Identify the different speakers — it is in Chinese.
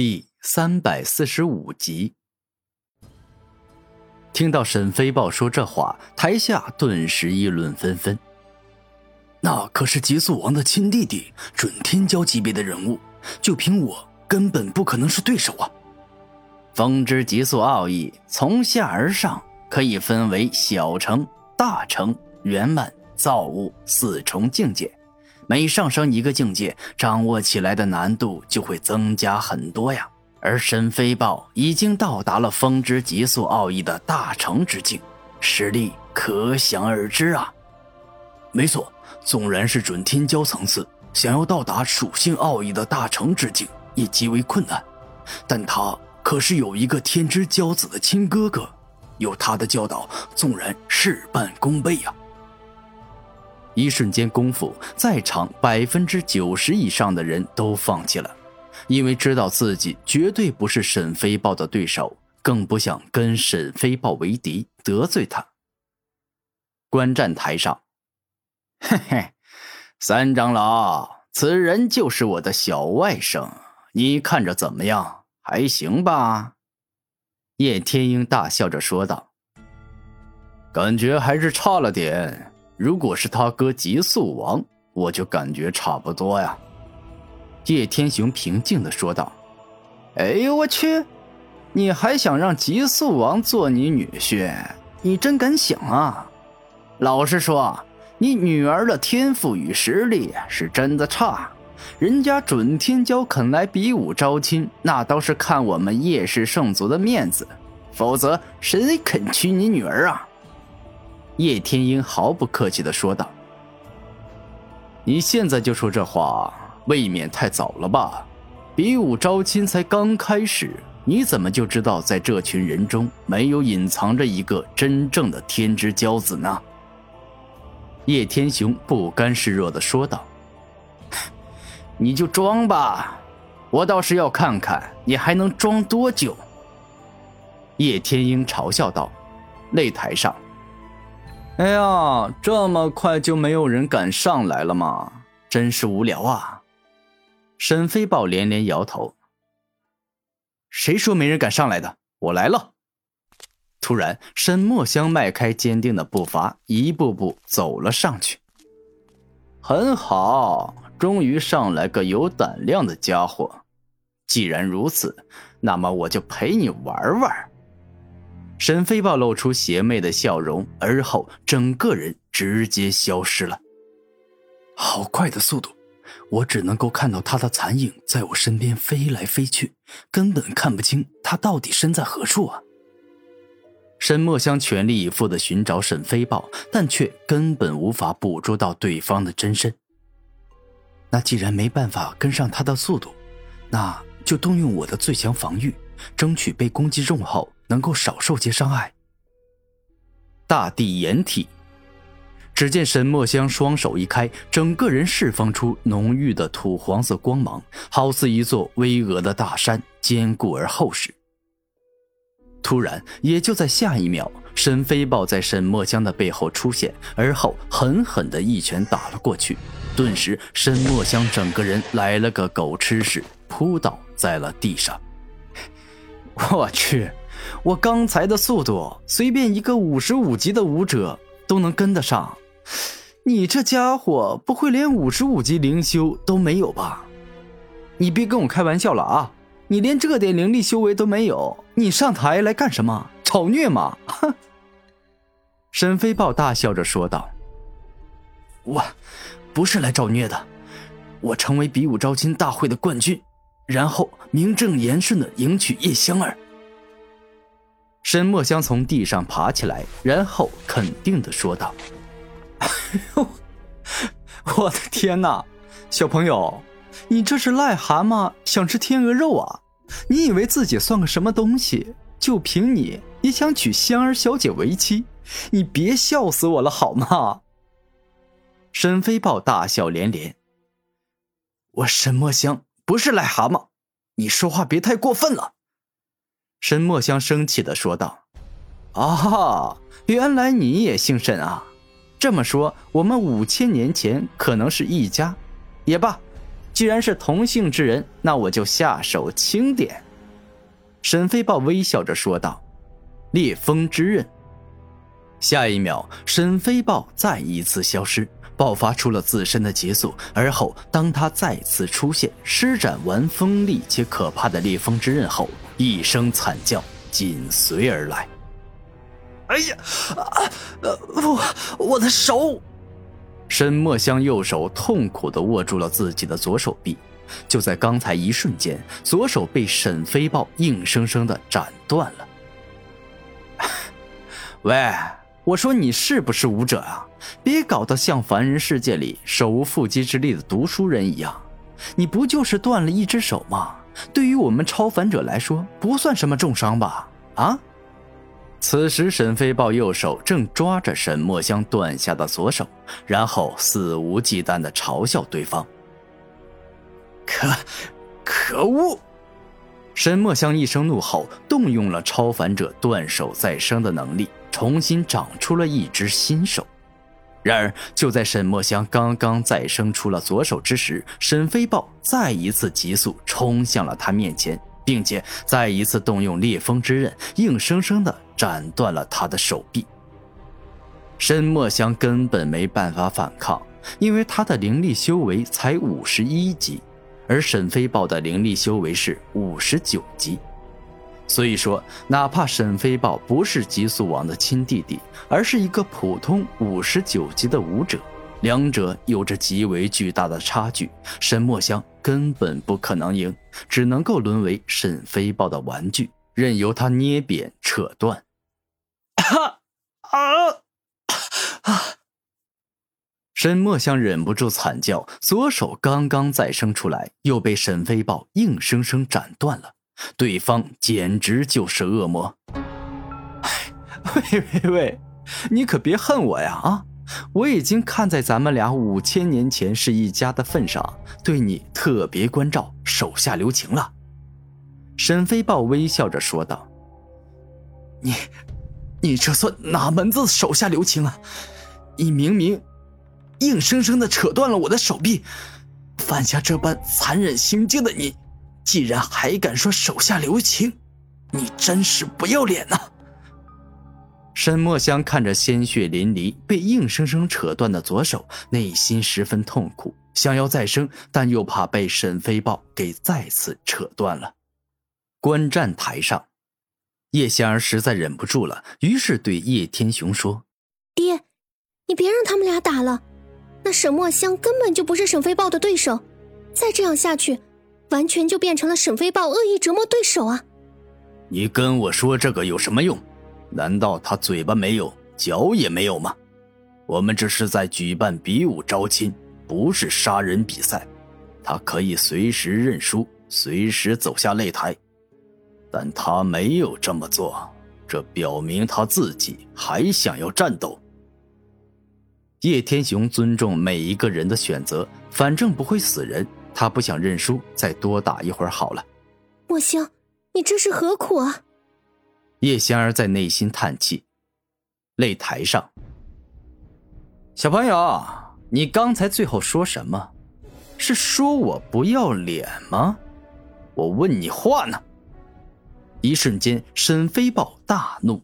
Speaker 1: 第三百四十五集，听到沈飞豹说这话，台下顿时议论纷纷。
Speaker 2: 那可是极速王的亲弟弟，准天骄级别的人物，就凭我，根本不可能是对手啊！
Speaker 1: 风之极速奥义从下而上，可以分为小成、大成、圆满、造物四重境界。每上升一个境界，掌握起来的难度就会增加很多呀。而神飞豹已经到达了风之极速奥义的大成之境，实力可想而知啊。
Speaker 2: 没错，纵然是准天骄层次，想要到达属性奥义的大成之境也极为困难。但他可是有一个天之骄子的亲哥哥，有他的教导，纵然事半功倍呀。
Speaker 1: 一瞬间功夫，在场百分之九十以上的人都放弃了，因为知道自己绝对不是沈飞豹的对手，更不想跟沈飞豹为敌，得罪他。观战台上，嘿嘿，三长老，此人就是我的小外甥，你看着怎么样？还行吧？叶天鹰大笑着说道：“感觉还是差了点。”如果是他哥极速王，我就感觉差不多呀。”叶天雄平静的说道。“哎呦我去，你还想让极速王做你女婿？你真敢想啊！老实说，你女儿的天赋与实力是真的差。人家准天骄肯来比武招亲，那都是看我们叶氏圣族的面子，否则谁肯娶你女儿啊？”叶天鹰毫不客气的说道：“你现在就说这话，未免太早了吧？比武招亲才刚开始，你怎么就知道在这群人中没有隐藏着一个真正的天之骄子呢？”叶天雄不甘示弱的说道：“你就装吧，我倒是要看看你还能装多久。”叶天鹰嘲笑道：“擂台上。”哎呀，这么快就没有人敢上来了吗？真是无聊啊！沈飞豹连连摇头。谁说没人敢上来的？我来了！突然，沈墨香迈开坚定的步伐，一步步走了上去。很好，终于上来个有胆量的家伙。既然如此，那么我就陪你玩玩。沈飞豹露出邪魅的笑容，而后整个人直接消失了。
Speaker 2: 好快的速度，我只能够看到他的残影在我身边飞来飞去，根本看不清他到底身在何处啊！
Speaker 1: 沈墨香全力以赴的寻找沈飞豹，但却根本无法捕捉到对方的真身。
Speaker 2: 那既然没办法跟上他的速度，那就动用我的最强防御，争取被攻击中后。能够少受些伤害。
Speaker 1: 大地掩体，只见沈墨香双手一开，整个人释放出浓郁的土黄色光芒，好似一座巍峨的大山，坚固而厚实。突然，也就在下一秒，沈飞豹在沈墨香的背后出现，而后狠狠的一拳打了过去。顿时，沈墨香整个人来了个狗吃屎，扑倒在了地上。我去！我刚才的速度，随便一个五十五级的武者都能跟得上。你这家伙不会连五十五级灵修都没有吧？你别跟我开玩笑了啊！你连这点灵力修为都没有，你上台来干什么？找虐吗？哼！沈飞豹大笑着说道：“
Speaker 2: 我，不是来找虐的，我成为比武招亲大会的冠军，然后名正言顺的迎娶叶香儿。”
Speaker 1: 沈墨香从地上爬起来，然后肯定的说道：“哎呦我的天哪，小朋友，你这是癞蛤蟆想吃天鹅肉啊？你以为自己算个什么东西？就凭你也想娶香儿小姐为妻？你别笑死我了好吗？”沈飞豹大笑连连：“我沈墨香不是癞蛤蟆，你说话别太过分了。”沈墨香生气的说道：“啊，原来你也姓沈啊！这么说，我们五千年前可能是一家。也罢，既然是同姓之人，那我就下手轻点。”沈飞豹微笑着说道：“烈风之刃。”下一秒，沈飞豹再一次消失，爆发出了自身的急速。而后，当他再次出现，施展完锋利且可怕的烈风之刃后，一声惨叫紧随而来。
Speaker 2: 哎呀，啊，我我的手！
Speaker 1: 沈墨香右手痛苦地握住了自己的左手臂。就在刚才一瞬间，左手被沈飞豹硬生生地斩断了。喂！我说你是不是武者啊？别搞得像凡人世界里手无缚鸡之力的读书人一样。你不就是断了一只手吗？对于我们超凡者来说，不算什么重伤吧？啊！此时沈飞豹右手正抓着沈墨香断下的左手，然后肆无忌惮地嘲笑对方。
Speaker 2: 可，可恶！
Speaker 1: 沈墨香一声怒吼，动用了超凡者断手再生的能力。重新长出了一只新手，然而就在沈墨香刚刚再生出了左手之时，沈飞豹再一次急速冲向了他面前，并且再一次动用烈风之刃，硬生生的斩断了他的手臂。沈墨香根本没办法反抗，因为他的灵力修为才五十一级，而沈飞豹的灵力修为是五十九级。所以说，哪怕沈飞豹不是极速王的亲弟弟，而是一个普通五十九级的武者，两者有着极为巨大的差距，沈墨香根本不可能赢，只能够沦为沈飞豹的玩具，任由他捏扁、扯断。啊啊啊！沈墨香忍不住惨叫，左手刚刚再生出来，又被沈飞豹硬生生斩断了。对方简直就是恶魔！喂喂喂，你可别恨我呀！啊，我已经看在咱们俩五千年前是一家的份上，对你特别关照，手下留情了。沈飞豹微笑着说道：“
Speaker 2: 你，你这算哪门子手下留情啊？你明明硬生生的扯断了我的手臂，犯下这般残忍行径的你！”既然还敢说手下留情，你真是不要脸呐！
Speaker 1: 沈墨香看着鲜血淋漓、被硬生生扯断的左手，内心十分痛苦，想要再生，但又怕被沈飞豹给再次扯断了。观战台上，叶仙儿实在忍不住了，于是对叶天雄说：“
Speaker 3: 爹，你别让他们俩打了，那沈墨香根本就不是沈飞豹的对手，再这样下去。”完全就变成了沈飞豹恶意折磨对手啊！
Speaker 2: 你跟我说这个有什么用？难道他嘴巴没有，脚也没有吗？我们这是在举办比武招亲，不是杀人比赛。他可以随时认输，随时走下擂台，但他没有这么做，这表明他自己还想要战斗。
Speaker 1: 叶天雄尊重每一个人的选择，反正不会死人。他不想认输，再多打一会儿好了。
Speaker 3: 墨香，你这是何苦啊？
Speaker 1: 叶仙儿在内心叹气。擂台上，小朋友，你刚才最后说什么？是说我不要脸吗？我问你话呢。一瞬间，沈飞豹大怒，